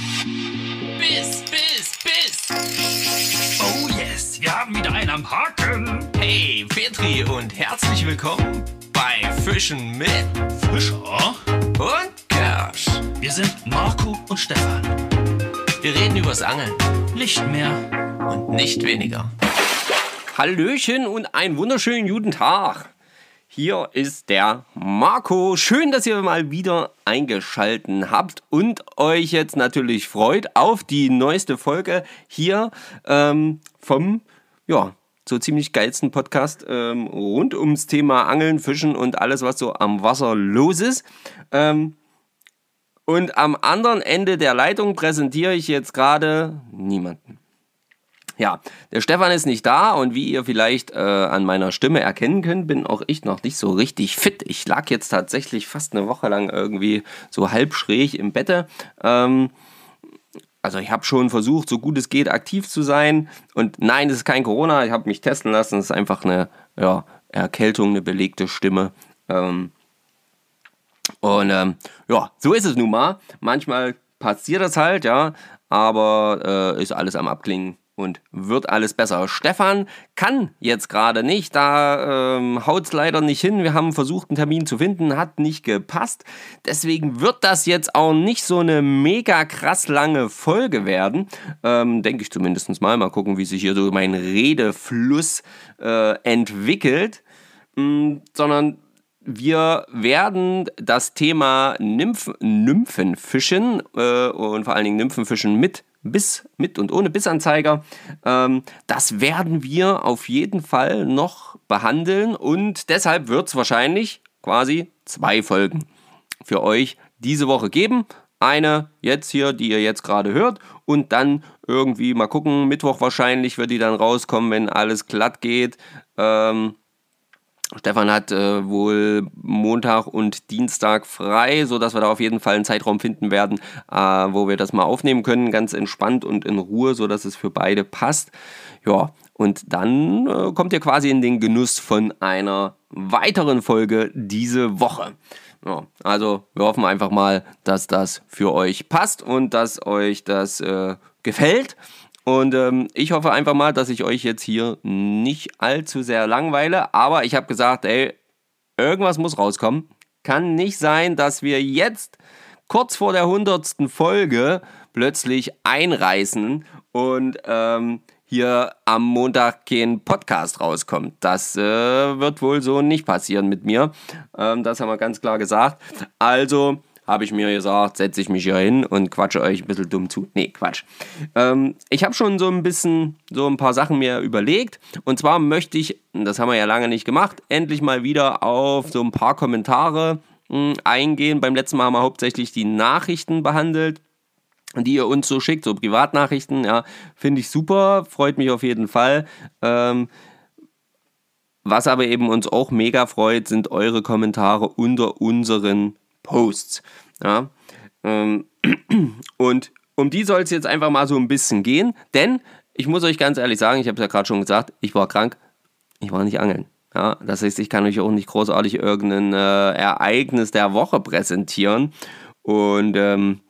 Biss, Biss, Biss. Oh yes, wir haben wieder einen am Haken. Hey, Petri und herzlich willkommen bei Fischen mit Fischer? und Kersch. Wir sind Marco und Stefan. Wir reden übers Angeln Nicht mehr. und nicht weniger. Hallöchen und einen wunderschönen guten Tag. Hier ist der Marco. Schön, dass ihr mal wieder eingeschalten habt und euch jetzt natürlich freut auf die neueste Folge hier ähm, vom, ja, so ziemlich geilsten Podcast ähm, rund ums Thema Angeln, Fischen und alles, was so am Wasser los ist. Ähm, und am anderen Ende der Leitung präsentiere ich jetzt gerade niemanden. Ja, der Stefan ist nicht da und wie ihr vielleicht äh, an meiner Stimme erkennen könnt, bin auch ich noch nicht so richtig fit. Ich lag jetzt tatsächlich fast eine Woche lang irgendwie so halb schräg im Bette. Ähm, also ich habe schon versucht, so gut es geht, aktiv zu sein. Und nein, es ist kein Corona. Ich habe mich testen lassen. Es ist einfach eine ja, Erkältung, eine belegte Stimme. Ähm, und ähm, ja, so ist es nun mal. Manchmal passiert das halt, ja, aber äh, ist alles am Abklingen und wird alles besser. Stefan kann jetzt gerade nicht, da ähm, haut es leider nicht hin. Wir haben versucht, einen Termin zu finden, hat nicht gepasst. Deswegen wird das jetzt auch nicht so eine mega krass lange Folge werden. Ähm, Denke ich zumindest mal. Mal gucken, wie sich hier so mein Redefluss äh, entwickelt. Mm, sondern wir werden das Thema Nymph Nymphenfischen äh, und vor allen Dingen Nymphenfischen mit Biss, mit und ohne Bissanzeiger, ähm, das werden wir auf jeden Fall noch behandeln und deshalb wird es wahrscheinlich quasi zwei Folgen für euch diese Woche geben. Eine jetzt hier, die ihr jetzt gerade hört und dann irgendwie mal gucken, Mittwoch wahrscheinlich wird die dann rauskommen, wenn alles glatt geht. Ähm, Stefan hat äh, wohl Montag und Dienstag frei, sodass wir da auf jeden Fall einen Zeitraum finden werden, äh, wo wir das mal aufnehmen können, ganz entspannt und in Ruhe, sodass es für beide passt. Ja, und dann äh, kommt ihr quasi in den Genuss von einer weiteren Folge diese Woche. Ja, also wir hoffen einfach mal, dass das für euch passt und dass euch das äh, gefällt. Und ähm, ich hoffe einfach mal, dass ich euch jetzt hier nicht allzu sehr langweile. Aber ich habe gesagt, ey, irgendwas muss rauskommen. Kann nicht sein, dass wir jetzt kurz vor der hundertsten Folge plötzlich einreißen und ähm, hier am Montag kein Podcast rauskommt. Das äh, wird wohl so nicht passieren mit mir. Ähm, das haben wir ganz klar gesagt. Also habe ich mir gesagt, setze ich mich hier hin und quatsche euch ein bisschen dumm zu. Nee, Quatsch. Ähm, ich habe schon so ein bisschen, so ein paar Sachen mir überlegt. Und zwar möchte ich, das haben wir ja lange nicht gemacht, endlich mal wieder auf so ein paar Kommentare mh, eingehen. Beim letzten Mal haben wir hauptsächlich die Nachrichten behandelt die ihr uns so schickt, so Privatnachrichten, ja, finde ich super, freut mich auf jeden Fall. Ähm, was aber eben uns auch mega freut, sind eure Kommentare unter unseren Posts. Ja? Ähm, und um die soll es jetzt einfach mal so ein bisschen gehen, denn ich muss euch ganz ehrlich sagen, ich habe es ja gerade schon gesagt, ich war krank, ich war nicht angeln. Ja, das heißt, ich kann euch auch nicht großartig irgendein äh, Ereignis der Woche präsentieren. Und ähm,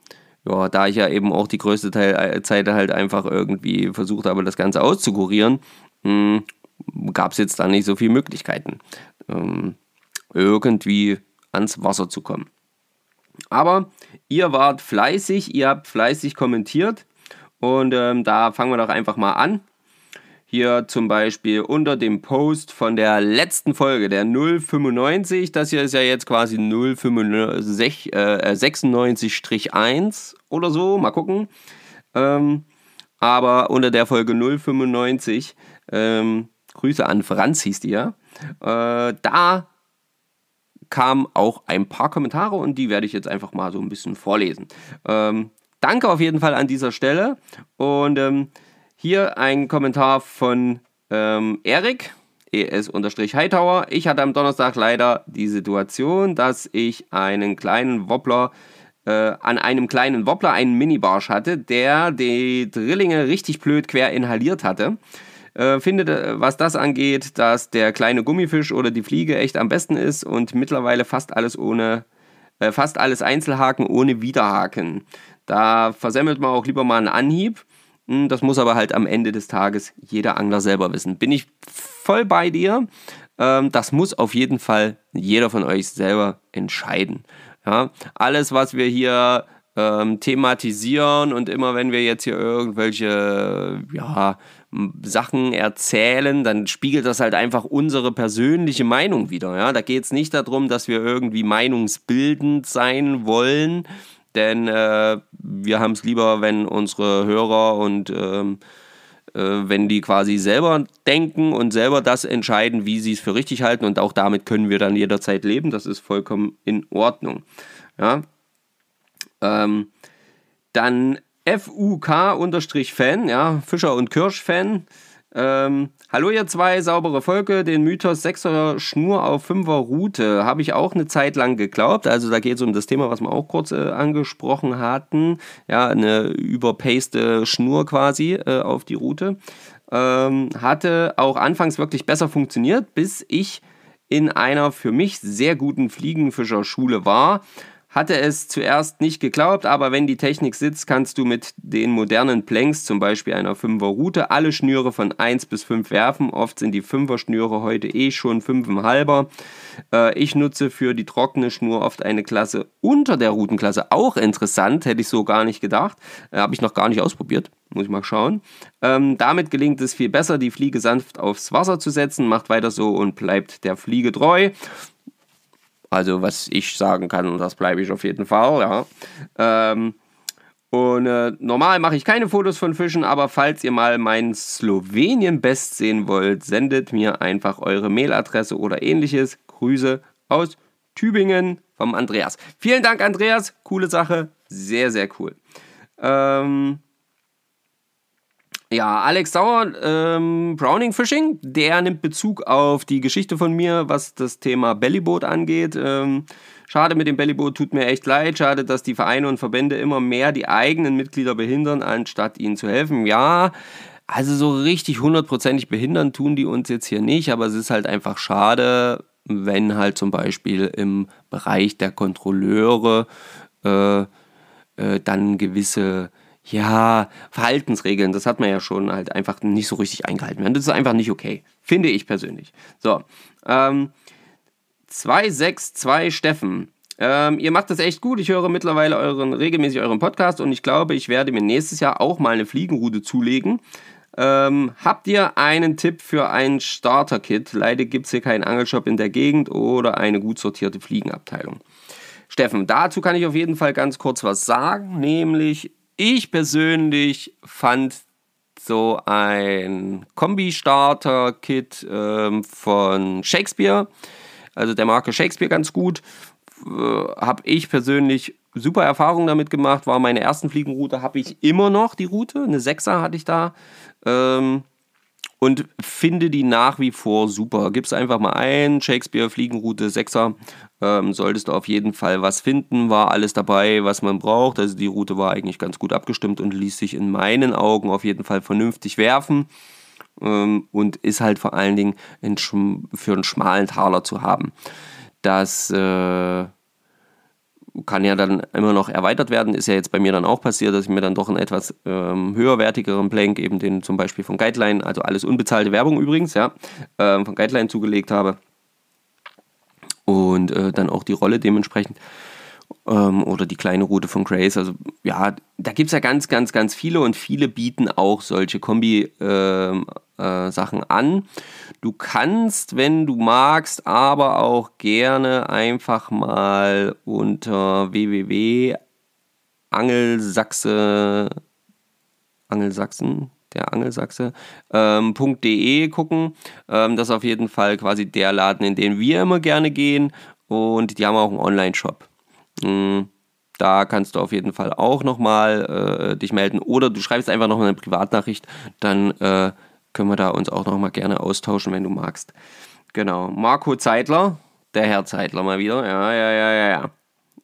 ja, da ich ja eben auch die größte Teil, äh, Zeit halt einfach irgendwie versucht habe, das Ganze auszukurieren, gab es jetzt da nicht so viele Möglichkeiten, ähm, irgendwie ans Wasser zu kommen. Aber ihr wart fleißig, ihr habt fleißig kommentiert und ähm, da fangen wir doch einfach mal an. Hier zum Beispiel unter dem Post von der letzten Folge, der 095. Das hier ist ja jetzt quasi 096-1 oder so. Mal gucken. Ähm, aber unter der Folge 095, ähm, Grüße an Franz hieß die ja, äh, da kamen auch ein paar Kommentare und die werde ich jetzt einfach mal so ein bisschen vorlesen. Ähm, danke auf jeden Fall an dieser Stelle und ähm, hier ein Kommentar von ähm, Erik, es-Hightower. Ich hatte am Donnerstag leider die Situation, dass ich einen kleinen Wobbler, äh, an einem kleinen Wobbler einen Mini-Barsch hatte, der die Drillinge richtig blöd quer inhaliert hatte. Äh, findet, äh, was das angeht, dass der kleine Gummifisch oder die Fliege echt am besten ist und mittlerweile fast alles ohne, äh, fast alles Einzelhaken ohne Widerhaken. Da versemmelt man auch lieber mal einen Anhieb. Hm, das muss aber halt am Ende des Tages jeder Angler selber wissen. Bin ich voll bei dir. Ähm, das muss auf jeden Fall jeder von euch selber entscheiden. Ja, alles, was wir hier ähm, thematisieren und immer wenn wir jetzt hier irgendwelche ja, Sachen erzählen, dann spiegelt das halt einfach unsere persönliche Meinung wieder. Ja? Da geht es nicht darum, dass wir irgendwie meinungsbildend sein wollen, denn äh, wir haben es lieber, wenn unsere Hörer und ähm, äh, wenn die quasi selber denken und selber das entscheiden, wie sie es für richtig halten und auch damit können wir dann jederzeit leben. Das ist vollkommen in Ordnung. Ja. Ähm, dann FUK-Fan, ja, Fischer und Kirsch-Fan. Ähm, hallo ihr zwei, saubere Folge, den Mythos 6er Schnur auf 5er Route habe ich auch eine Zeit lang geglaubt. Also da geht es um das Thema, was wir auch kurz äh, angesprochen hatten. Ja, eine überpaste Schnur quasi äh, auf die Route. Ähm, hatte auch anfangs wirklich besser funktioniert, bis ich in einer für mich sehr guten Fliegenfischerschule war hatte es zuerst nicht geglaubt, aber wenn die Technik sitzt, kannst du mit den modernen Planks, zum Beispiel einer 5er Route, alle Schnüre von 1 bis 5 werfen. Oft sind die 5er Schnüre heute eh schon 5,5er. Äh, ich nutze für die trockene Schnur oft eine Klasse unter der Routenklasse. Auch interessant, hätte ich so gar nicht gedacht. Äh, Habe ich noch gar nicht ausprobiert. Muss ich mal schauen. Ähm, damit gelingt es viel besser, die Fliege sanft aufs Wasser zu setzen. Macht weiter so und bleibt der Fliege treu. Also was ich sagen kann, das bleibe ich auf jeden Fall, ja. Ähm, und äh, normal mache ich keine Fotos von Fischen, aber falls ihr mal meinen Slowenien-Best sehen wollt, sendet mir einfach eure Mailadresse oder ähnliches. Grüße aus Tübingen vom Andreas. Vielen Dank, Andreas. Coole Sache. Sehr, sehr cool. Ähm, ja, Alex Sauer, ähm, Browning Fishing, der nimmt Bezug auf die Geschichte von mir, was das Thema Bellyboot angeht. Ähm, schade mit dem Bellyboot, tut mir echt leid. Schade, dass die Vereine und Verbände immer mehr die eigenen Mitglieder behindern, anstatt ihnen zu helfen. Ja, also so richtig hundertprozentig behindern tun die uns jetzt hier nicht, aber es ist halt einfach schade, wenn halt zum Beispiel im Bereich der Kontrolleure äh, äh, dann gewisse ja, Verhaltensregeln, das hat man ja schon halt einfach nicht so richtig eingehalten. Das ist einfach nicht okay. Finde ich persönlich. So, ähm, 262 Steffen. Ähm, ihr macht das echt gut. Ich höre mittlerweile euren, regelmäßig euren Podcast und ich glaube, ich werde mir nächstes Jahr auch mal eine Fliegenrute zulegen. Ähm, habt ihr einen Tipp für ein Starter-Kit? Leider gibt es hier keinen Angelshop in der Gegend oder eine gut sortierte Fliegenabteilung. Steffen, dazu kann ich auf jeden Fall ganz kurz was sagen, nämlich ich persönlich fand so ein Kombi-Starter-Kit ähm, von Shakespeare, also der Marke Shakespeare ganz gut. Äh, habe ich persönlich super Erfahrungen damit gemacht, war meine ersten Fliegenroute, habe ich immer noch die Route, eine Sechser hatte ich da. Ähm, und finde die nach wie vor super. Gib's einfach mal ein, Shakespeare Fliegenroute 6er, ähm, solltest du auf jeden Fall was finden, war alles dabei, was man braucht. Also die Route war eigentlich ganz gut abgestimmt und ließ sich in meinen Augen auf jeden Fall vernünftig werfen ähm, und ist halt vor allen Dingen für einen schmalen Taler zu haben. Das äh, kann ja dann immer noch erweitert werden. Ist ja jetzt bei mir dann auch passiert, dass ich mir dann doch einen etwas ähm, höherwertigeren Plank, eben den zum Beispiel von Guideline, also alles unbezahlte Werbung übrigens, ja, ähm, von Guideline zugelegt habe. Und äh, dann auch die Rolle dementsprechend. Ähm, oder die kleine Route von Grace. Also ja, da gibt es ja ganz, ganz, ganz viele und viele bieten auch solche Kombi-Sachen äh, an. Du kannst, wenn du magst, aber auch gerne einfach mal unter www.angelsachse Angelsachsen, der Angelsachse, ähm, .de gucken. Ähm, das ist auf jeden Fall quasi der Laden, in den wir immer gerne gehen. Und die haben auch einen Online-Shop. Mhm. Da kannst du auf jeden Fall auch nochmal äh, dich melden. Oder du schreibst einfach noch eine Privatnachricht, dann äh, können wir da uns auch noch mal gerne austauschen, wenn du magst. Genau. Marco Zeitler, der Herr Zeitler mal wieder. Ja, ja, ja, ja, ja.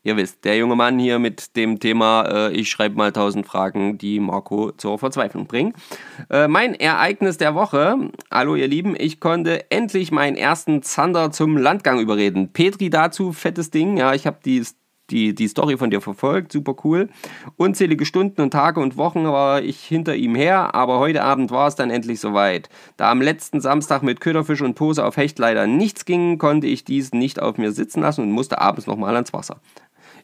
Ihr wisst, der junge Mann hier mit dem Thema, äh, ich schreibe mal tausend Fragen, die Marco zur Verzweiflung bringen. Äh, mein Ereignis der Woche. Hallo ihr Lieben, ich konnte endlich meinen ersten Zander zum Landgang überreden. Petri dazu, fettes Ding. Ja, ich habe die die, die Story von dir verfolgt, super cool. Unzählige Stunden und Tage und Wochen war ich hinter ihm her, aber heute Abend war es dann endlich soweit. Da am letzten Samstag mit Köderfisch und Pose auf Hecht leider nichts ging, konnte ich dies nicht auf mir sitzen lassen und musste abends nochmal ans Wasser.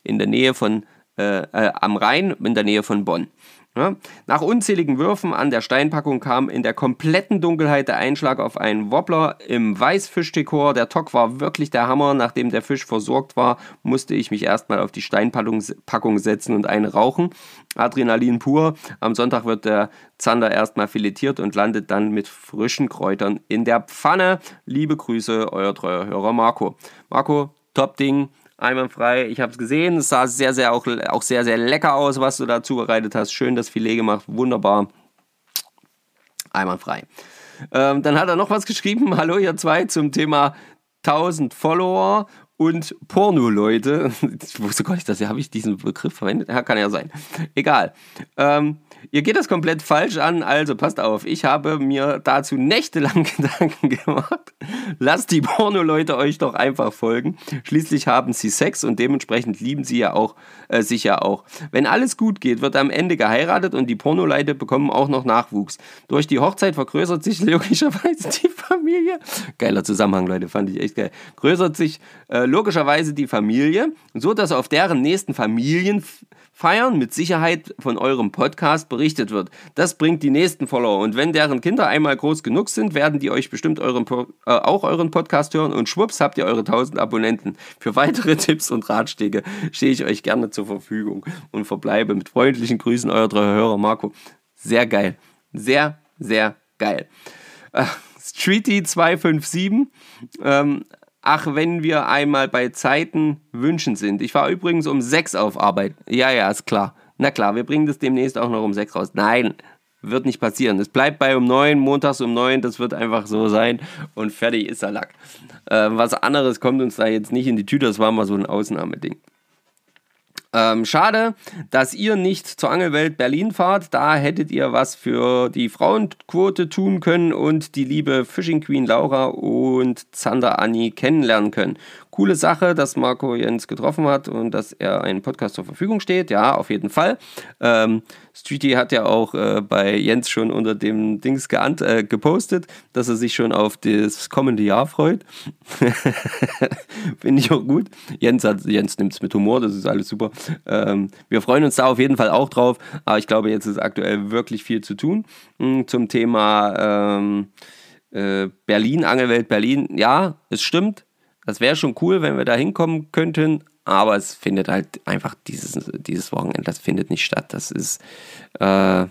In der Nähe von, äh, äh, am Rhein, in der Nähe von Bonn. Nach unzähligen Würfen an der Steinpackung kam in der kompletten Dunkelheit der Einschlag auf einen Wobbler im Weißfischdekor. Der Tock war wirklich der Hammer. Nachdem der Fisch versorgt war, musste ich mich erstmal auf die Steinpackung setzen und einen rauchen. Adrenalin pur. Am Sonntag wird der Zander erstmal filetiert und landet dann mit frischen Kräutern in der Pfanne. Liebe Grüße, euer treuer Hörer Marco. Marco, top Ding einwandfrei. Ich habe es gesehen, es sah sehr, sehr auch, auch sehr, sehr lecker aus, was du da zubereitet hast. Schön das Filet gemacht, wunderbar. Einwandfrei. Ähm, dann hat er noch was geschrieben. Hallo ihr zwei zum Thema 1000 Follower und Porno-Leute. Ich wusste gar nicht, dass habe ich diesen Begriff verwendet. Ja, kann ja sein. Egal. Ähm, Ihr geht das komplett falsch an, also passt auf. Ich habe mir dazu nächtelang Gedanken gemacht. Lasst die Porno-Leute euch doch einfach folgen. Schließlich haben sie Sex und dementsprechend lieben sie ja auch, äh, sich ja auch. Wenn alles gut geht, wird am Ende geheiratet und die Porno-Leute bekommen auch noch Nachwuchs. Durch die Hochzeit vergrößert sich logischerweise die Familie. Geiler Zusammenhang, Leute, fand ich echt geil. Größert sich äh, logischerweise die Familie, so dass auf deren nächsten Familien Feiern mit Sicherheit von eurem Podcast berichtet wird. Das bringt die nächsten Follower. Und wenn deren Kinder einmal groß genug sind, werden die euch bestimmt euren, äh, auch euren Podcast hören und schwupps habt ihr eure 1000 Abonnenten. Für weitere Tipps und Ratschläge stehe ich euch gerne zur Verfügung und verbleibe mit freundlichen Grüßen, euer treuer Hörer Marco. Sehr geil. Sehr, sehr geil. Äh, Streety 257 ähm, Ach, wenn wir einmal bei Zeiten wünschen sind. Ich war übrigens um sechs auf Arbeit. Ja, ja, ist klar. Na klar, wir bringen das demnächst auch noch um sechs raus. Nein, wird nicht passieren. Es bleibt bei um neun, montags um neun. Das wird einfach so sein. Und fertig ist der Lack. Äh, was anderes kommt uns da jetzt nicht in die Tüte. Das war mal so ein Ausnahmeding. Ähm, schade, dass ihr nicht zur Angelwelt Berlin fahrt. Da hättet ihr was für die Frauenquote tun können und die liebe Fishing Queen Laura und Zander Anni kennenlernen können coole Sache, dass Marco Jens getroffen hat und dass er einen Podcast zur Verfügung steht. Ja, auf jeden Fall. Ähm, Streety hat ja auch äh, bei Jens schon unter dem Dings geant äh, gepostet, dass er sich schon auf das kommende Jahr freut. Finde ich auch gut. Jens, Jens nimmt es mit Humor, das ist alles super. Ähm, wir freuen uns da auf jeden Fall auch drauf, aber ich glaube, jetzt ist aktuell wirklich viel zu tun mh, hm, zum Thema ähm, äh, Berlin, Angelwelt Berlin. Ja, es stimmt das wäre schon cool, wenn wir da hinkommen könnten, aber es findet halt einfach dieses, dieses Wochenende, das findet nicht statt. Das ist, äh,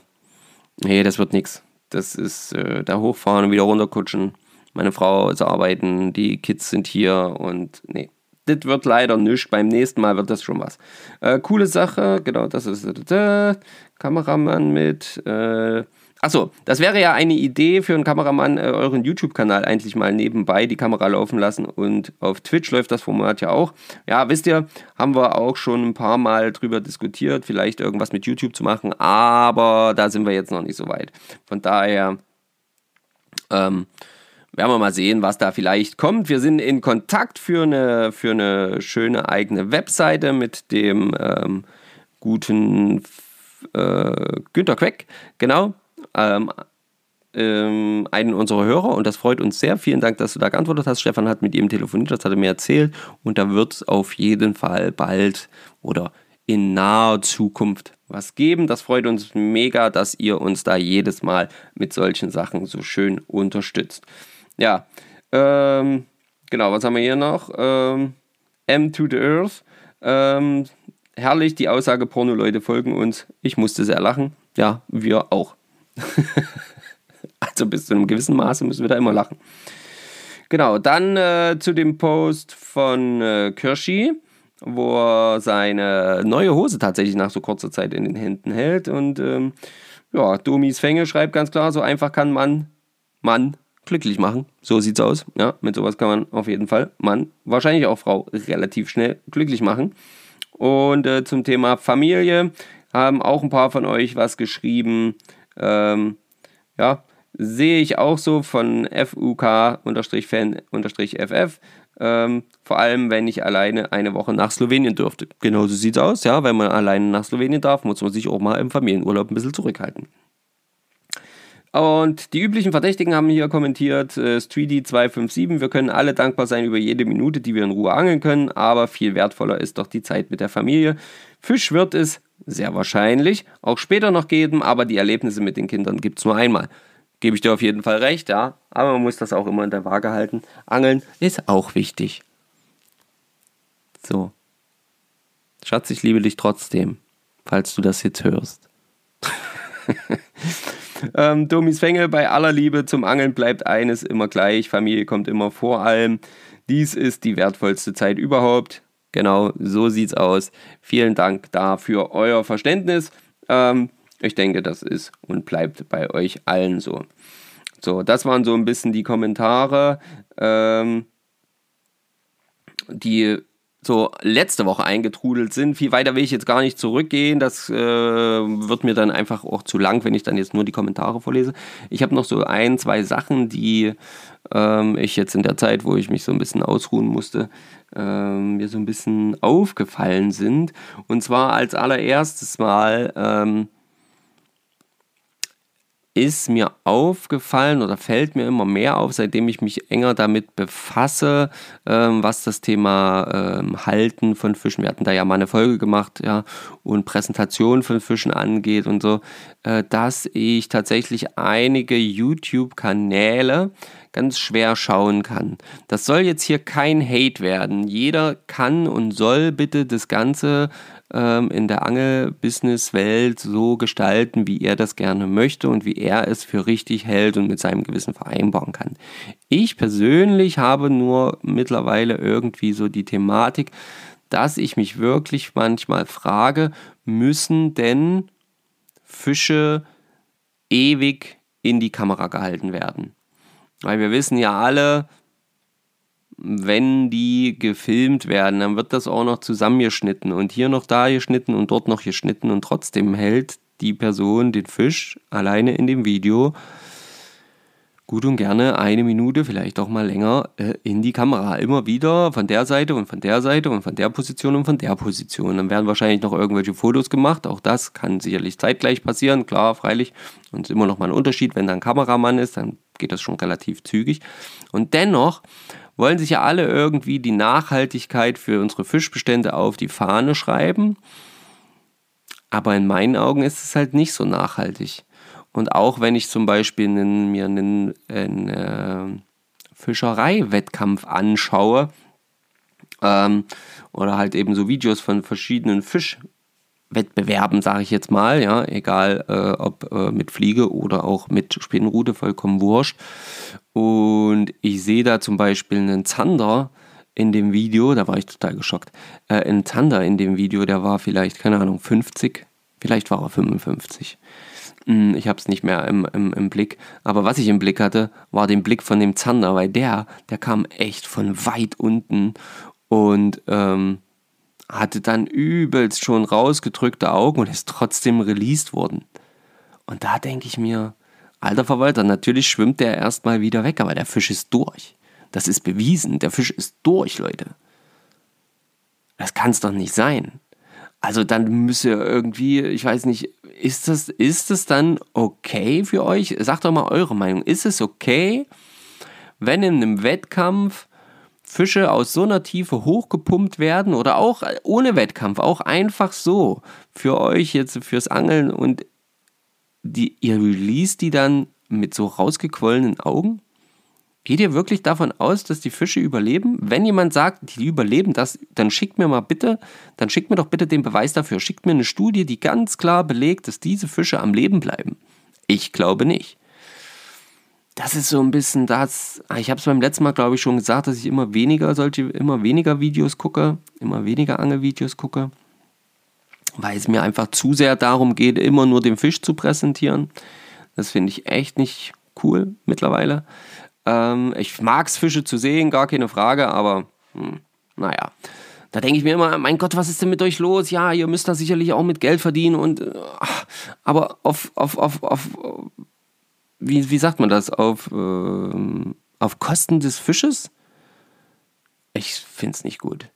nee, das wird nichts. Das ist äh, da hochfahren und wieder runterkutschen. Meine Frau ist arbeiten, die Kids sind hier und nee, das wird leider nichts. Beim nächsten Mal wird das schon was. Äh, coole Sache, genau, das ist äh, Kameramann mit. Äh, Achso, das wäre ja eine Idee für einen Kameramann, äh, euren YouTube-Kanal eigentlich mal nebenbei die Kamera laufen lassen und auf Twitch läuft das Format ja auch. Ja, wisst ihr, haben wir auch schon ein paar Mal drüber diskutiert, vielleicht irgendwas mit YouTube zu machen, aber da sind wir jetzt noch nicht so weit. Von daher ähm, werden wir mal sehen, was da vielleicht kommt. Wir sind in Kontakt für eine, für eine schöne eigene Webseite mit dem ähm, guten äh, Günter Queck, genau ähm, ähm, einen unserer Hörer und das freut uns sehr. Vielen Dank, dass du da geantwortet hast. Stefan hat mit ihm telefoniert, das hat er mir erzählt und da wird es auf jeden Fall bald oder in naher Zukunft was geben. Das freut uns mega, dass ihr uns da jedes Mal mit solchen Sachen so schön unterstützt. Ja, ähm, genau, was haben wir hier noch? Ähm, M to the Earth. Ähm, herrlich, die Aussage, Porno-Leute folgen uns. Ich musste sehr lachen. Ja, wir auch. also bis zu einem gewissen Maße müssen wir da immer lachen. Genau, dann äh, zu dem Post von äh, Kirschi, wo er seine neue Hose tatsächlich nach so kurzer Zeit in den Händen hält. Und ähm, ja, Domis Fänge schreibt ganz klar, so einfach kann man Mann glücklich machen. So sieht's aus. Ja, mit sowas kann man auf jeden Fall Mann, wahrscheinlich auch Frau, relativ schnell glücklich machen. Und äh, zum Thema Familie haben auch ein paar von euch was geschrieben. Ähm, ja, sehe ich auch so von FUK-Fan-FF. Ähm, vor allem, wenn ich alleine eine Woche nach Slowenien dürfte. Genauso sieht es aus, ja. Wenn man alleine nach Slowenien darf, muss man sich auch mal im Familienurlaub ein bisschen zurückhalten. Und die üblichen Verdächtigen haben hier kommentiert, äh, Streedy257, wir können alle dankbar sein über jede Minute, die wir in Ruhe angeln können, aber viel wertvoller ist doch die Zeit mit der Familie. Fisch wird es sehr wahrscheinlich auch später noch geben, aber die Erlebnisse mit den Kindern gibt es nur einmal. Gebe ich dir auf jeden Fall recht, ja, aber man muss das auch immer in der Waage halten. Angeln ist auch wichtig. So. Schatz, ich liebe dich trotzdem, falls du das jetzt hörst. Ähm, Domis Fänge, bei aller Liebe zum Angeln bleibt eines immer gleich. Familie kommt immer vor allem. Dies ist die wertvollste Zeit überhaupt. Genau, so sieht's aus. Vielen Dank dafür euer Verständnis. Ähm, ich denke, das ist und bleibt bei euch allen so. So, das waren so ein bisschen die Kommentare, ähm, die so letzte Woche eingetrudelt sind. Viel weiter will ich jetzt gar nicht zurückgehen. Das äh, wird mir dann einfach auch zu lang, wenn ich dann jetzt nur die Kommentare vorlese. Ich habe noch so ein, zwei Sachen, die ähm, ich jetzt in der Zeit, wo ich mich so ein bisschen ausruhen musste, ähm, mir so ein bisschen aufgefallen sind. Und zwar als allererstes Mal ähm, ist mir aufgefallen oder fällt mir immer mehr auf, seitdem ich mich enger damit befasse, ähm, was das Thema ähm, Halten von Fischen, wir hatten da ja mal eine Folge gemacht, ja, und Präsentation von Fischen angeht und so, äh, dass ich tatsächlich einige YouTube-Kanäle ganz schwer schauen kann. Das soll jetzt hier kein Hate werden. Jeder kann und soll bitte das Ganze ähm, in der Angelbusiness-Welt so gestalten, wie er das gerne möchte und wie er es für richtig hält und mit seinem Gewissen vereinbaren kann. Ich persönlich habe nur mittlerweile irgendwie so die Thematik, dass ich mich wirklich manchmal frage, müssen denn Fische ewig in die Kamera gehalten werden? Weil wir wissen ja alle, wenn die gefilmt werden, dann wird das auch noch zusammengeschnitten und hier noch da geschnitten und dort noch geschnitten und trotzdem hält die Person den Fisch alleine in dem Video gut und gerne eine Minute, vielleicht auch mal länger, äh, in die Kamera. Immer wieder von der Seite und von der Seite und von der Position und von der Position. Dann werden wahrscheinlich noch irgendwelche Fotos gemacht. Auch das kann sicherlich zeitgleich passieren, klar, freilich. Und es ist immer noch mal ein Unterschied, wenn da ein Kameramann ist, dann geht das schon relativ zügig. Und dennoch wollen sich ja alle irgendwie die Nachhaltigkeit für unsere Fischbestände auf die Fahne schreiben. Aber in meinen Augen ist es halt nicht so nachhaltig. Und auch wenn ich zum Beispiel einen, mir einen, einen äh, Fischereiwettkampf anschaue ähm, oder halt eben so Videos von verschiedenen Fischwettbewerben, sage ich jetzt mal, ja, egal äh, ob äh, mit Fliege oder auch mit Spinnenrute, vollkommen wurscht. Und ich sehe da zum Beispiel einen Zander in dem Video, da war ich total geschockt. Äh, ein Zander in dem Video, der war vielleicht, keine Ahnung, 50, vielleicht war er 55. Hm, ich habe es nicht mehr im, im, im, Blick. Aber was ich im Blick hatte, war den Blick von dem Zander, weil der, der kam echt von weit unten und ähm, hatte dann übelst schon rausgedrückte Augen und ist trotzdem released worden. Und da denke ich mir, Alter Verwalter, natürlich schwimmt der erstmal wieder weg, aber der Fisch ist durch. Das ist bewiesen. Der Fisch ist durch, Leute. Das kann es doch nicht sein. Also dann müsste irgendwie, ich weiß nicht, ist das, ist das dann okay für euch? Sagt doch mal eure Meinung. Ist es okay, wenn in einem Wettkampf Fische aus so einer Tiefe hochgepumpt werden oder auch ohne Wettkampf, auch einfach so für euch jetzt fürs Angeln und die, ihr release die dann mit so rausgequollenen Augen? Geht ihr wirklich davon aus, dass die Fische überleben? Wenn jemand sagt, die überleben das, dann schickt mir mal bitte, dann schickt mir doch bitte den Beweis dafür. Schickt mir eine Studie, die ganz klar belegt, dass diese Fische am Leben bleiben. Ich glaube nicht. Das ist so ein bisschen das. Ich habe es beim letzten Mal, glaube ich, schon gesagt, dass ich immer weniger solche, immer weniger Videos gucke, immer weniger Angelvideos gucke weil es mir einfach zu sehr darum geht, immer nur den Fisch zu präsentieren. Das finde ich echt nicht cool mittlerweile. Ähm, ich mag es, Fische zu sehen, gar keine Frage, aber hm, naja. Da denke ich mir immer, mein Gott, was ist denn mit euch los? Ja, ihr müsst da sicherlich auch mit Geld verdienen und äh, aber auf, auf, auf, auf wie, wie sagt man das? Auf, äh, auf Kosten des Fisches? ich finde es nicht gut.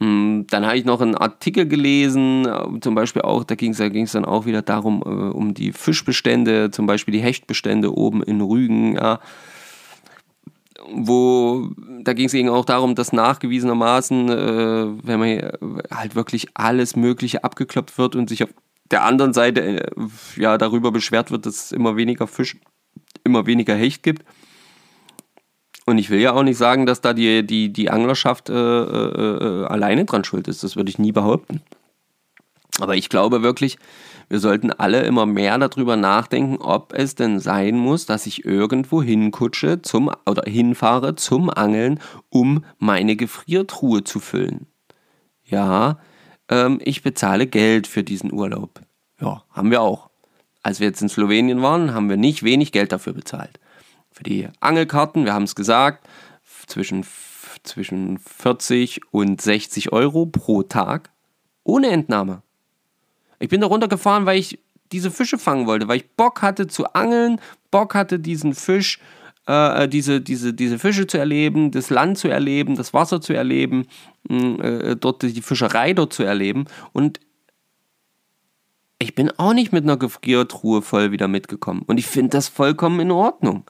Hm, dann habe ich noch einen Artikel gelesen, äh, zum Beispiel auch, da ging es da ging's dann auch wieder darum, äh, um die Fischbestände, zum Beispiel die Hechtbestände oben in Rügen, ja, wo, da ging es eben auch darum, dass nachgewiesenermaßen, äh, wenn man halt wirklich alles Mögliche abgeklopft wird und sich auf der anderen Seite äh, ja darüber beschwert wird, dass es immer weniger Fisch, immer weniger Hecht gibt, und ich will ja auch nicht sagen, dass da die, die, die Anglerschaft äh, äh, äh, alleine dran schuld ist. Das würde ich nie behaupten. Aber ich glaube wirklich, wir sollten alle immer mehr darüber nachdenken, ob es denn sein muss, dass ich irgendwo hinkutsche zum, oder hinfahre zum Angeln, um meine Gefriertruhe zu füllen. Ja, ähm, ich bezahle Geld für diesen Urlaub. Ja, haben wir auch. Als wir jetzt in Slowenien waren, haben wir nicht wenig Geld dafür bezahlt für die Angelkarten, wir haben es gesagt, zwischen, zwischen 40 und 60 Euro pro Tag ohne Entnahme. Ich bin da runtergefahren, weil ich diese Fische fangen wollte, weil ich Bock hatte zu angeln, Bock hatte diesen Fisch, äh, diese, diese, diese Fische zu erleben, das Land zu erleben, das Wasser zu erleben, äh, dort die Fischerei dort zu erleben und ich bin auch nicht mit einer Gefriertruhe voll wieder mitgekommen und ich finde das vollkommen in Ordnung.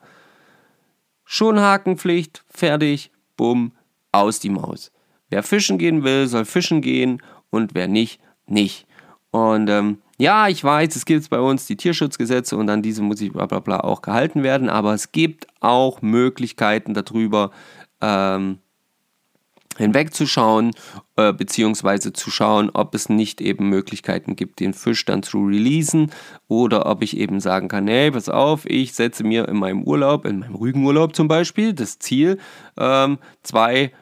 Schon Hakenpflicht, fertig, bumm, aus die Maus. Wer fischen gehen will, soll fischen gehen und wer nicht, nicht. Und ähm, ja, ich weiß, es gibt bei uns die Tierschutzgesetze und an diese muss ich bla bla bla auch gehalten werden, aber es gibt auch Möglichkeiten darüber, ähm, hinwegzuschauen, äh, beziehungsweise zu schauen, ob es nicht eben Möglichkeiten gibt, den Fisch dann zu releasen oder ob ich eben sagen kann, hey, pass auf, ich setze mir in meinem Urlaub, in meinem Rügenurlaub zum Beispiel, das Ziel, ähm, zwei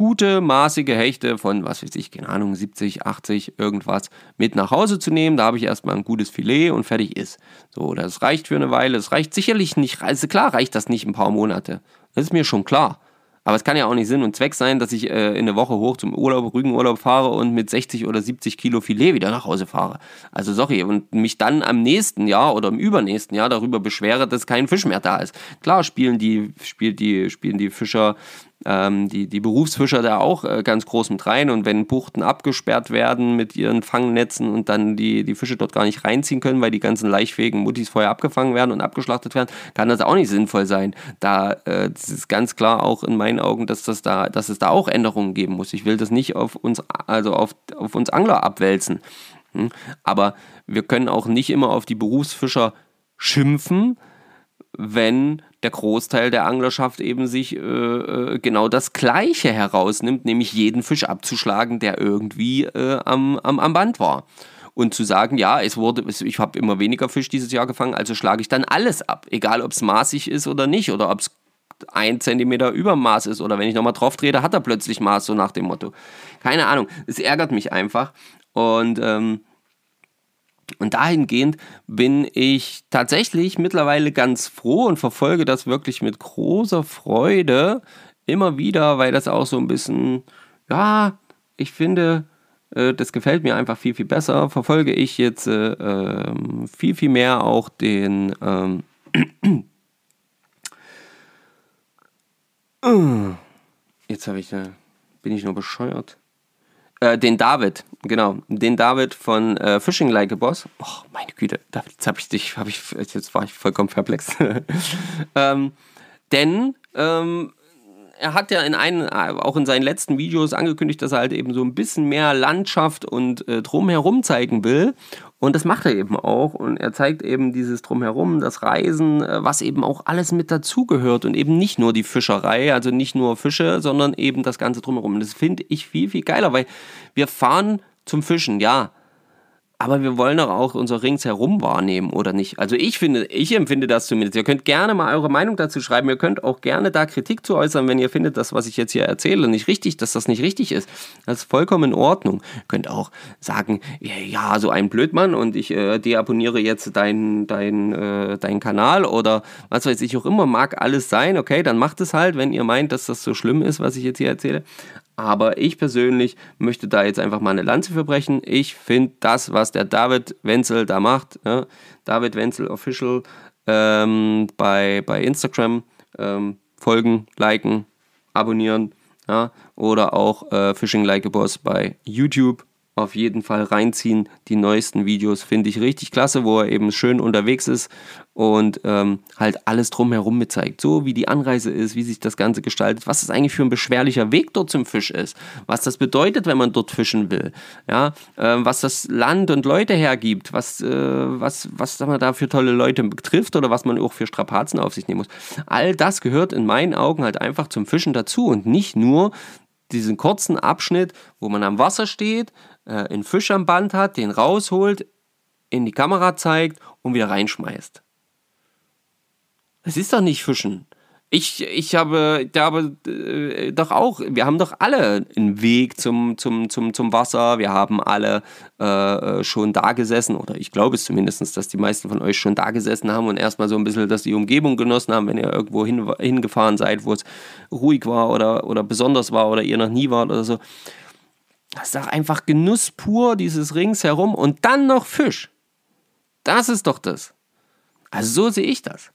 gute, maßige Hechte von, was weiß ich, keine Ahnung, 70, 80, irgendwas mit nach Hause zu nehmen. Da habe ich erstmal ein gutes Filet und fertig ist. So, das reicht für eine Weile. Es reicht sicherlich nicht, also klar reicht das nicht ein paar Monate. Das ist mir schon klar. Aber es kann ja auch nicht Sinn und Zweck sein, dass ich äh, in eine Woche hoch zum Urlaub, Rügenurlaub fahre und mit 60 oder 70 Kilo Filet wieder nach Hause fahre. Also sorry, und mich dann am nächsten Jahr oder im übernächsten Jahr darüber beschwere, dass kein Fisch mehr da ist. Klar spielen die, spielt die, spielen die Fischer ähm, die, die Berufsfischer da auch äh, ganz groß mit rein. Und wenn Buchten abgesperrt werden mit ihren Fangnetzen und dann die, die Fische dort gar nicht reinziehen können, weil die ganzen leichtfähigen Muttis vorher abgefangen werden und abgeschlachtet werden, kann das auch nicht sinnvoll sein. Da äh, ist ganz klar auch in meinen Augen, dass, das da, dass es da auch Änderungen geben muss. Ich will das nicht auf uns, also auf, auf uns Angler abwälzen. Hm? Aber wir können auch nicht immer auf die Berufsfischer schimpfen, wenn der Großteil der Anglerschaft eben sich äh, äh, genau das Gleiche herausnimmt, nämlich jeden Fisch abzuschlagen, der irgendwie äh, am, am, am Band war. Und zu sagen, ja, es wurde, ich habe immer weniger Fisch dieses Jahr gefangen, also schlage ich dann alles ab, egal ob es maßig ist oder nicht, oder ob es ein Zentimeter über Maß ist, oder wenn ich nochmal drauf trete, hat er plötzlich Maß, so nach dem Motto. Keine Ahnung, es ärgert mich einfach. Und ähm, und dahingehend bin ich tatsächlich mittlerweile ganz froh und verfolge das wirklich mit großer Freude immer wieder, weil das auch so ein bisschen, ja, ich finde, äh, das gefällt mir einfach viel, viel besser. Verfolge ich jetzt äh, ähm, viel, viel mehr auch den. Ähm, jetzt habe ich, äh, bin ich nur bescheuert. Äh, den David, genau. Den David von äh, Fishing Like a Boss. Oh, meine Güte, David, jetzt habe ich dich, hab ich, jetzt war ich vollkommen perplex. ähm, denn ähm, er hat ja in einen, auch in seinen letzten Videos angekündigt, dass er halt eben so ein bisschen mehr Landschaft und äh, drumherum zeigen will. Und das macht er eben auch. Und er zeigt eben dieses Drumherum, das Reisen, äh, was eben auch alles mit dazugehört. Und eben nicht nur die Fischerei, also nicht nur Fische, sondern eben das Ganze Drumherum. Und das finde ich viel, viel geiler, weil wir fahren zum Fischen, ja aber wir wollen doch auch unser Ringsherum wahrnehmen, oder nicht? Also ich finde, ich empfinde das zumindest. Ihr könnt gerne mal eure Meinung dazu schreiben. Ihr könnt auch gerne da Kritik zu äußern, wenn ihr findet, das, was ich jetzt hier erzähle, nicht richtig, dass das nicht richtig ist. Das ist vollkommen in Ordnung. Ihr könnt auch sagen, ja, so ein Blödmann und ich äh, deabonniere jetzt deinen dein, äh, dein Kanal oder was weiß ich auch immer, mag alles sein. Okay, dann macht es halt, wenn ihr meint, dass das so schlimm ist, was ich jetzt hier erzähle. Aber ich persönlich möchte da jetzt einfach mal eine Lanze verbrechen. Ich finde das, was der David Wenzel da macht, ja, David Wenzel Official ähm, bei, bei Instagram, ähm, folgen, liken, abonnieren ja, oder auch äh, Fishing Like a Boss bei YouTube auf jeden Fall reinziehen. Die neuesten Videos finde ich richtig klasse, wo er eben schön unterwegs ist und ähm, halt alles drumherum mit zeigt. So wie die Anreise ist, wie sich das Ganze gestaltet, was es eigentlich für ein beschwerlicher Weg dort zum Fisch ist, was das bedeutet, wenn man dort fischen will, ja, äh, was das Land und Leute hergibt, was, äh, was, was man da für tolle Leute betrifft oder was man auch für Strapazen auf sich nehmen muss. All das gehört in meinen Augen halt einfach zum Fischen dazu und nicht nur diesen kurzen Abschnitt, wo man am Wasser steht, äh, einen Fisch am Band hat, den rausholt, in die Kamera zeigt und wieder reinschmeißt. Das ist doch nicht Fischen. Ich, ich habe, da habe äh, doch auch, wir haben doch alle einen Weg zum, zum, zum, zum Wasser. Wir haben alle äh, schon da gesessen, oder ich glaube es zumindest, dass die meisten von euch schon da gesessen haben und erstmal so ein bisschen, dass die Umgebung genossen haben, wenn ihr irgendwo hin, hingefahren seid, wo es ruhig war oder, oder besonders war oder ihr noch nie wart oder so. Das ist doch einfach Genuss pur, dieses Ringsherum und dann noch Fisch. Das ist doch das. Also so sehe ich das.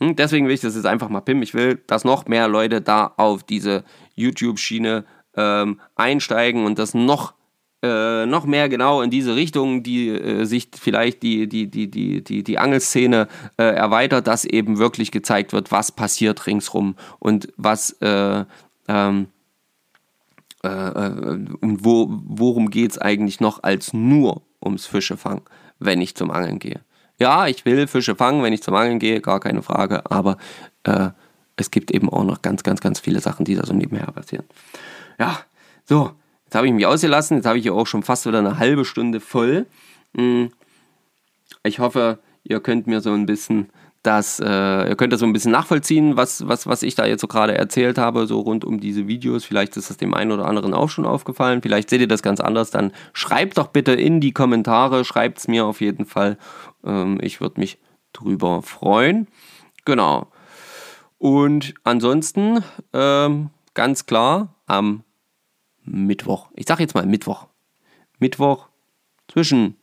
Hm, deswegen will ich das jetzt einfach mal pimmen. Ich will, dass noch mehr Leute da auf diese YouTube-Schiene ähm, einsteigen und das noch, äh, noch mehr genau in diese Richtung, die äh, sich vielleicht die, die, die, die, die, die Angelszene äh, erweitert, dass eben wirklich gezeigt wird, was passiert ringsrum und was äh, ähm, äh, äh, und wo, worum geht es eigentlich noch als nur ums Fischefangen, wenn ich zum Angeln gehe. Ja, ich will Fische fangen, wenn ich zum Angeln gehe, gar keine Frage, aber äh, es gibt eben auch noch ganz, ganz, ganz viele Sachen, die da so nebenher passieren. Ja, so, jetzt habe ich mich ausgelassen, jetzt habe ich hier auch schon fast wieder eine halbe Stunde voll. Hm, ich hoffe, ihr könnt mir so ein bisschen das, äh, ihr könnt das so ein bisschen nachvollziehen, was, was, was ich da jetzt so gerade erzählt habe, so rund um diese Videos. Vielleicht ist das dem einen oder anderen auch schon aufgefallen. Vielleicht seht ihr das ganz anders. Dann schreibt doch bitte in die Kommentare, schreibt es mir auf jeden Fall. Ähm, ich würde mich drüber freuen. Genau. Und ansonsten ähm, ganz klar am Mittwoch. Ich sage jetzt mal Mittwoch. Mittwoch zwischen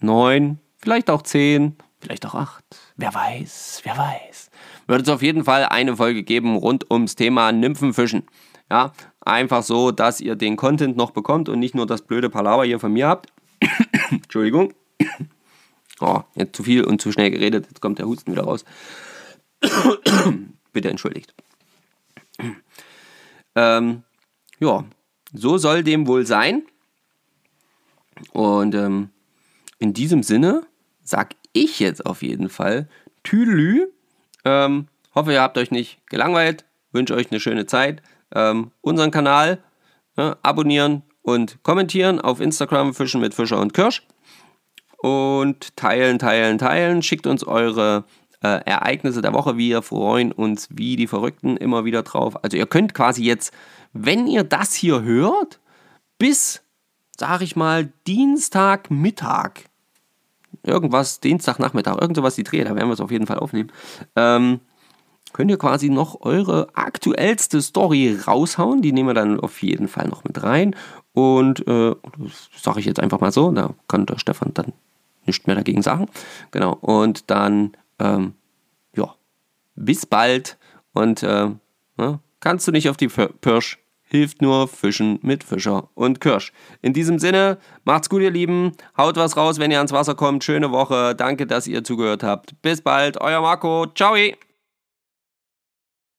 9, vielleicht auch 10 vielleicht auch acht. Wer weiß, wer weiß. Wird es auf jeden Fall eine Folge geben rund ums Thema Nymphenfischen. Ja, einfach so, dass ihr den Content noch bekommt und nicht nur das blöde Palaver hier von mir habt. Entschuldigung. Oh, jetzt zu viel und zu schnell geredet. Jetzt kommt der Husten wieder raus. Bitte entschuldigt. Ähm, ja, so soll dem wohl sein. Und ähm, in diesem Sinne sag ich jetzt auf jeden Fall Tüdelü. Ähm, hoffe, ihr habt euch nicht gelangweilt. Wünsche euch eine schöne Zeit. Ähm, unseren Kanal äh, abonnieren und kommentieren auf Instagram Fischen mit Fischer und Kirsch. Und teilen, teilen, teilen. Schickt uns eure äh, Ereignisse der Woche. Wir freuen uns wie die Verrückten immer wieder drauf. Also ihr könnt quasi jetzt, wenn ihr das hier hört, bis, sag ich mal, Dienstagmittag irgendwas, Dienstagnachmittag, irgend sowas die Dreh, da werden wir es auf jeden Fall aufnehmen. Ähm, könnt ihr quasi noch eure aktuellste Story raushauen. Die nehmen wir dann auf jeden Fall noch mit rein. Und äh, das sage ich jetzt einfach mal so, da kann der Stefan dann nichts mehr dagegen sagen. Genau, und dann, ähm, ja, bis bald. Und äh, ne, kannst du nicht auf die Pirsch hilft nur Fischen mit Fischer und Kirsch. In diesem Sinne, macht's gut, ihr Lieben. Haut was raus, wenn ihr ans Wasser kommt. Schöne Woche. Danke, dass ihr zugehört habt. Bis bald. Euer Marco. Ciao.